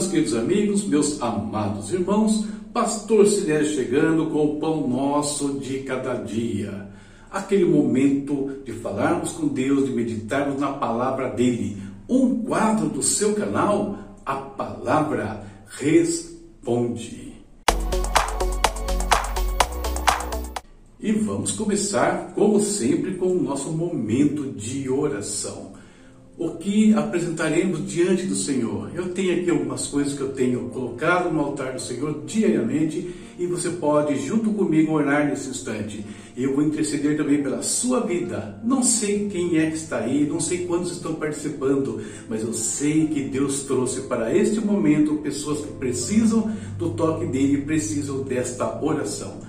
meus queridos amigos, meus amados irmãos, Pastor Silésio chegando com o pão nosso de cada dia. Aquele momento de falarmos com Deus, de meditarmos na palavra dele. Um quadro do seu canal, a palavra responde. E vamos começar, como sempre, com o nosso momento de oração o que apresentaremos diante do Senhor. Eu tenho aqui algumas coisas que eu tenho colocado no altar do Senhor diariamente e você pode, junto comigo, orar nesse instante. Eu vou interceder também pela sua vida. Não sei quem é que está aí, não sei quantos estão participando, mas eu sei que Deus trouxe para este momento pessoas que precisam do toque dele, precisam desta oração.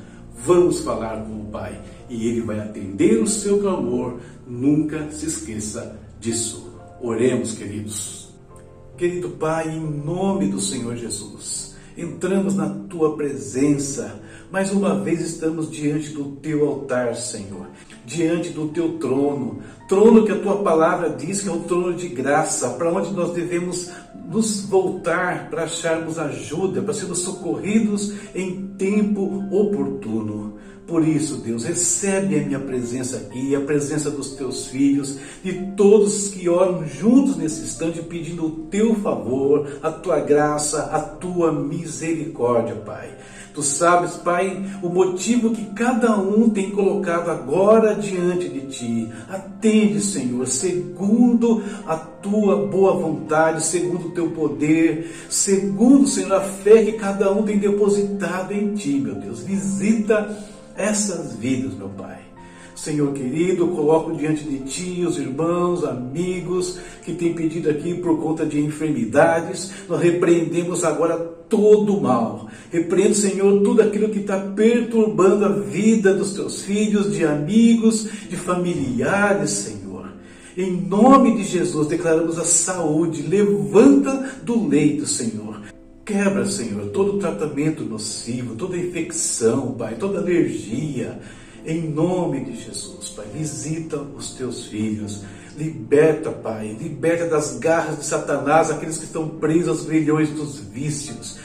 Vamos falar com o Pai e ele vai atender o seu clamor. Nunca se esqueça disso. Oremos, queridos. Querido Pai, em nome do Senhor Jesus, entramos na tua presença. Mais uma vez estamos diante do teu altar, Senhor, diante do teu trono, trono que a tua palavra diz que é um trono de graça, para onde nós devemos nos voltar para acharmos ajuda, para sermos socorridos em tempo oportuno. Por isso, Deus, recebe a minha presença aqui, a presença dos teus filhos, de todos que oram juntos nesse instante, pedindo o teu favor, a tua graça, a tua misericórdia, Pai. Tu sabes, Pai, o motivo que cada um tem colocado agora diante de Ti. Atende, Senhor, segundo a Tua boa vontade, segundo o Teu poder, segundo, Senhor, a fé que cada um tem depositado em Ti, meu Deus. Visita essas vidas, meu Pai. Senhor querido, coloco diante de Ti os irmãos, amigos que têm pedido aqui por conta de enfermidades. Nós repreendemos agora todo o mal. Repreendo, Senhor, tudo aquilo que está perturbando a vida dos Teus filhos, de amigos, de familiares, Senhor. Em nome de Jesus, declaramos a saúde. Levanta do leito, Senhor Quebra, Senhor, todo tratamento nocivo, toda infecção, Pai, toda alergia. Em nome de Jesus, Pai, visita os teus filhos. Liberta, Pai, liberta das garras de Satanás aqueles que estão presos aos grilhões dos vícios,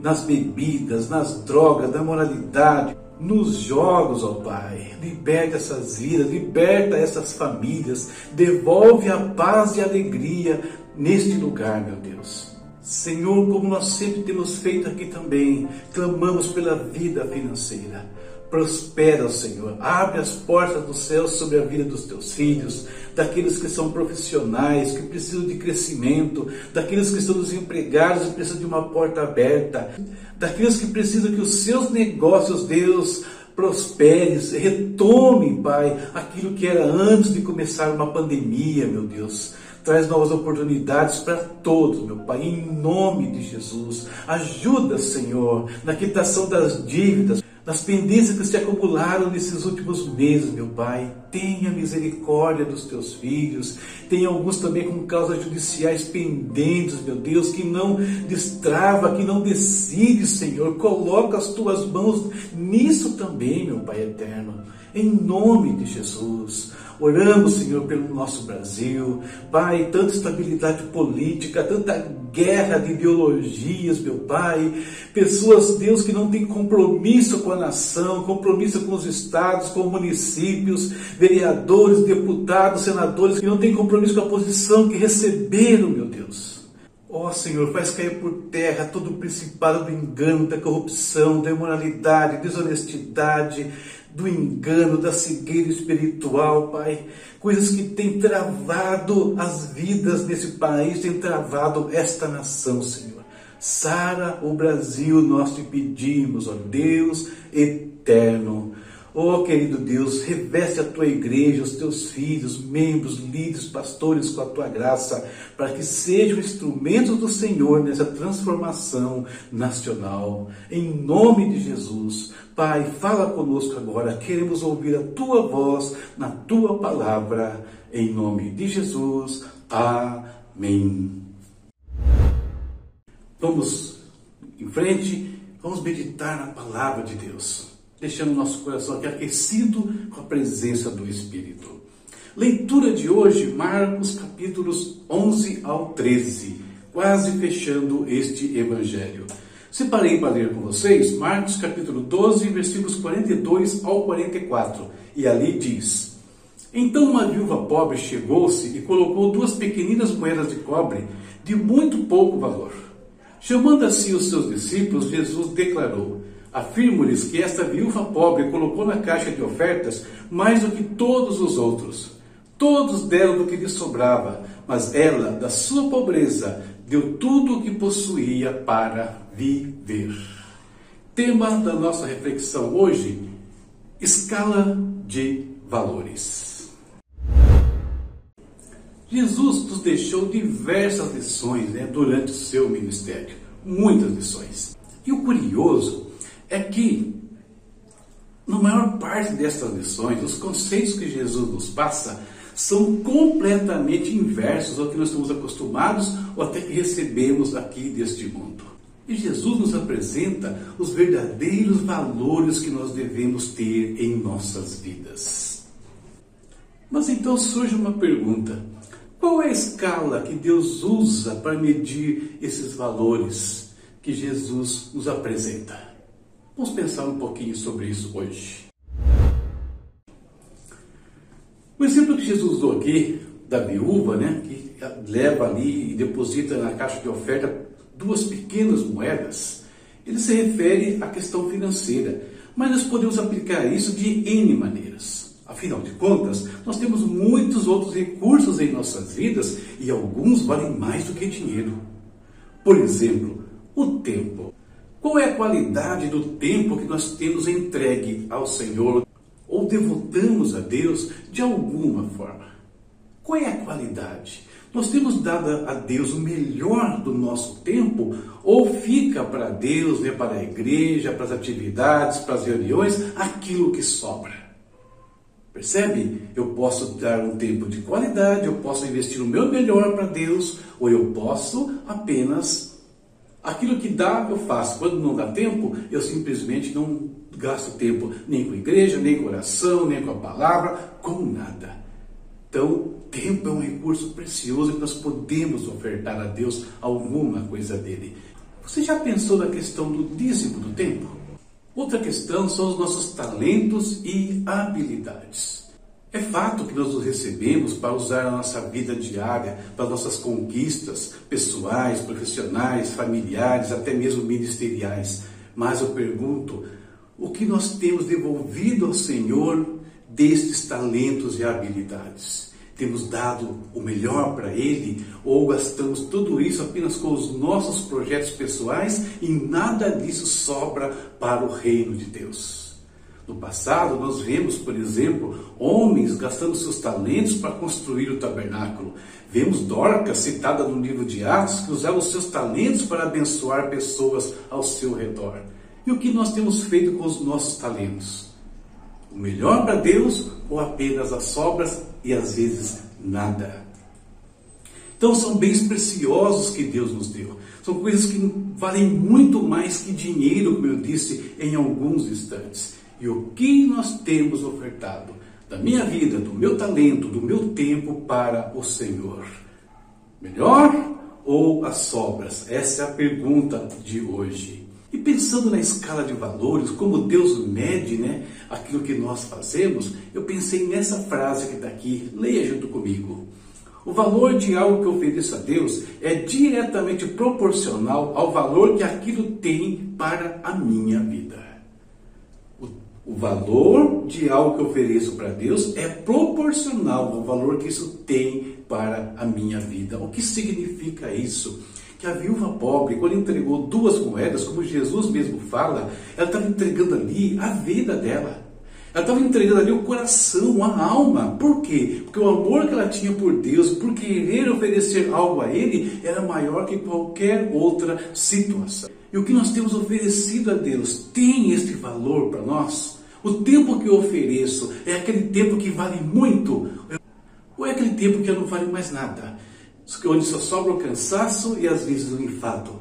nas bebidas, nas drogas, na moralidade, nos jogos, ó Pai. Liberta essas vidas, liberta essas famílias, devolve a paz e a alegria neste lugar, meu Deus. Senhor, como nós sempre temos feito aqui também, clamamos pela vida financeira. Prospera, Senhor. Abre as portas do céu sobre a vida dos teus filhos, daqueles que são profissionais, que precisam de crescimento, daqueles que estão desempregados e precisam de uma porta aberta, daqueles que precisam que os seus negócios, Deus, prosperem, retomem, Pai, aquilo que era antes de começar uma pandemia, meu Deus traz novas oportunidades para todos, meu Pai, em nome de Jesus. Ajuda, Senhor, na quitação das dívidas, nas pendências que se acumularam nesses últimos meses, meu Pai. Tenha misericórdia dos teus filhos. Tem alguns também com causas judiciais pendentes, meu Deus, que não destrava, que não decide, Senhor. Coloca as tuas mãos nisso também, meu Pai eterno. Em nome de Jesus. Oramos, Senhor, pelo nosso Brasil. Pai, tanta estabilidade política, tanta guerra de ideologias, meu Pai. Pessoas, Deus, que não têm compromisso com a nação, compromisso com os estados, com municípios, vereadores, deputados, senadores, que não têm compromisso com a posição que receberam, meu Deus. Ó oh, Senhor, faz cair por terra todo o principado do engano, da corrupção, da imoralidade, desonestidade, do engano, da cegueira espiritual, Pai. Coisas que têm travado as vidas desse país, têm travado esta nação, Senhor. Sara o Brasil, nós te pedimos, ó Deus eterno. Oh, querido Deus, reveste a tua igreja, os teus filhos, membros, líderes, pastores com a tua graça, para que sejam instrumentos do Senhor nessa transformação nacional. Em nome de Jesus, Pai, fala conosco agora, queremos ouvir a tua voz na tua palavra. Em nome de Jesus, amém. Vamos em frente, vamos meditar na palavra de Deus deixando nosso coração aqui aquecido com a presença do Espírito. Leitura de hoje, Marcos capítulos 11 ao 13. quase fechando este evangelho. Separei para ler com vocês Marcos capítulo 12, versículos 42 ao 44, e ali diz: Então uma viúva pobre chegou-se e colocou duas pequeninas moedas de cobre de muito pouco valor. Chamando assim os seus discípulos, Jesus declarou: Afirmo-lhes que esta viúva pobre colocou na caixa de ofertas mais do que todos os outros. Todos deram do que lhe sobrava, mas ela, da sua pobreza, deu tudo o que possuía para viver. Tema da nossa reflexão hoje: escala de valores. Jesus nos deixou diversas lições né, durante o seu ministério, muitas lições. E o curioso é que, na maior parte destas lições, os conceitos que Jesus nos passa são completamente inversos ao que nós estamos acostumados ou até que recebemos aqui deste mundo. E Jesus nos apresenta os verdadeiros valores que nós devemos ter em nossas vidas. Mas então surge uma pergunta: qual é a escala que Deus usa para medir esses valores que Jesus nos apresenta? Vamos pensar um pouquinho sobre isso hoje. O exemplo que Jesus usou aqui da viúva, né, que leva ali e deposita na caixa de oferta duas pequenas moedas, ele se refere à questão financeira, mas nós podemos aplicar isso de N maneiras. Afinal de contas, nós temos muitos outros recursos em nossas vidas e alguns valem mais do que dinheiro. Por exemplo, o tempo. Qual é a qualidade do tempo que nós temos entregue ao Senhor ou devotamos a Deus de alguma forma? Qual é a qualidade? Nós temos dado a Deus o melhor do nosso tempo ou fica para Deus, né, para a igreja, para as atividades, para as reuniões, aquilo que sobra? Percebe? Eu posso dar um tempo de qualidade, eu posso investir o meu melhor para Deus, ou eu posso apenas aquilo que dá, eu faço. Quando não dá tempo, eu simplesmente não gasto tempo nem com a igreja, nem com oração, nem com a palavra, com nada. Então, tempo é um recurso precioso que nós podemos ofertar a Deus alguma coisa dele. Você já pensou na questão do dízimo do tempo? Outra questão são os nossos talentos e habilidades. É fato que nós os recebemos para usar na nossa vida diária, para nossas conquistas pessoais, profissionais, familiares, até mesmo ministeriais. Mas eu pergunto, o que nós temos devolvido ao Senhor destes talentos e habilidades? Temos dado o melhor para Ele ou gastamos tudo isso apenas com os nossos projetos pessoais e nada disso sobra para o reino de Deus? No passado, nós vemos, por exemplo, homens gastando seus talentos para construir o tabernáculo. Vemos Dorcas, citada no livro de Atos, que usava os seus talentos para abençoar pessoas ao seu redor. E o que nós temos feito com os nossos talentos? O melhor para Deus ou apenas as sobras e às vezes nada? Então são bens preciosos que Deus nos deu. São coisas que valem muito mais que dinheiro, como eu disse em alguns instantes. E o que nós temos ofertado da minha vida, do meu talento, do meu tempo para o Senhor? Melhor ou as sobras? Essa é a pergunta de hoje. E pensando na escala de valores, como Deus mede né, aquilo que nós fazemos, eu pensei nessa frase que está aqui, leia junto comigo. O valor de algo que ofereço a Deus é diretamente proporcional ao valor que aquilo tem para a minha vida. Valor de algo que eu ofereço para Deus é proporcional ao valor que isso tem para a minha vida. O que significa isso? que a viúva pobre, quando entregou duas moedas, como Jesus mesmo fala, ela estava entregando ali a vida dela. Ela estava entregando ali o coração, a alma. Por quê? Porque o amor que ela tinha por Deus, por querer oferecer algo a Ele, era maior que qualquer outra situação. E o que nós temos oferecido a Deus tem este valor para nós? O tempo que eu ofereço é aquele tempo que vale muito? Ou é aquele tempo que não vale mais nada? onde só sobra o cansaço e às vezes o enfado.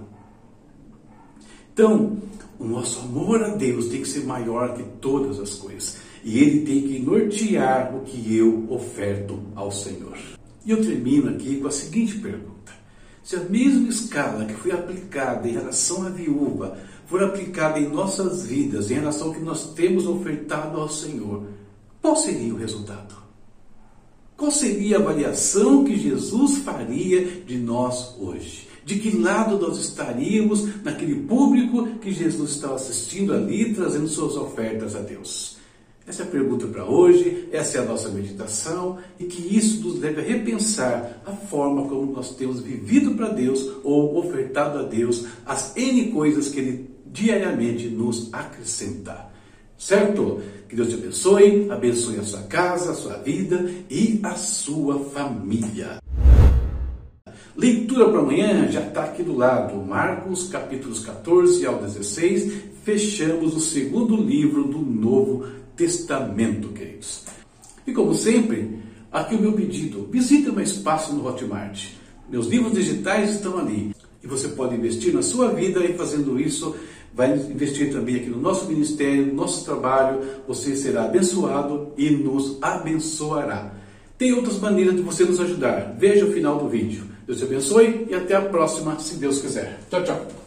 Então, o nosso amor a Deus tem que ser maior que todas as coisas. E ele tem que nortear o que eu oferto ao Senhor. E eu termino aqui com a seguinte pergunta: Se a mesma escala que foi aplicada em relação à viúva for aplicada em nossas vidas, em relação ao que nós temos ofertado ao Senhor, qual seria o resultado? Qual seria a avaliação que Jesus faria de nós hoje? De que lado nós estaríamos naquele público que Jesus estava assistindo ali, trazendo suas ofertas a Deus? Essa é a pergunta para hoje, essa é a nossa meditação e que isso nos leve a repensar a forma como nós temos vivido para Deus ou ofertado a Deus as N coisas que Ele diariamente nos acrescenta. Certo? Que Deus te abençoe, abençoe a sua casa, a sua vida e a sua família. Leitura para amanhã já está aqui do lado, Marcos capítulos 14 ao 16. Fechamos o segundo livro do Novo Testamento, queridos. E como sempre, aqui o meu pedido: visite o meu espaço no Hotmart. Meus livros digitais estão ali. E você pode investir na sua vida e fazendo isso, vai investir também aqui no nosso ministério, no nosso trabalho. Você será abençoado e nos abençoará. Tem outras maneiras de você nos ajudar. Veja o final do vídeo. Deus te abençoe e até a próxima, se Deus quiser. Tchau, tchau.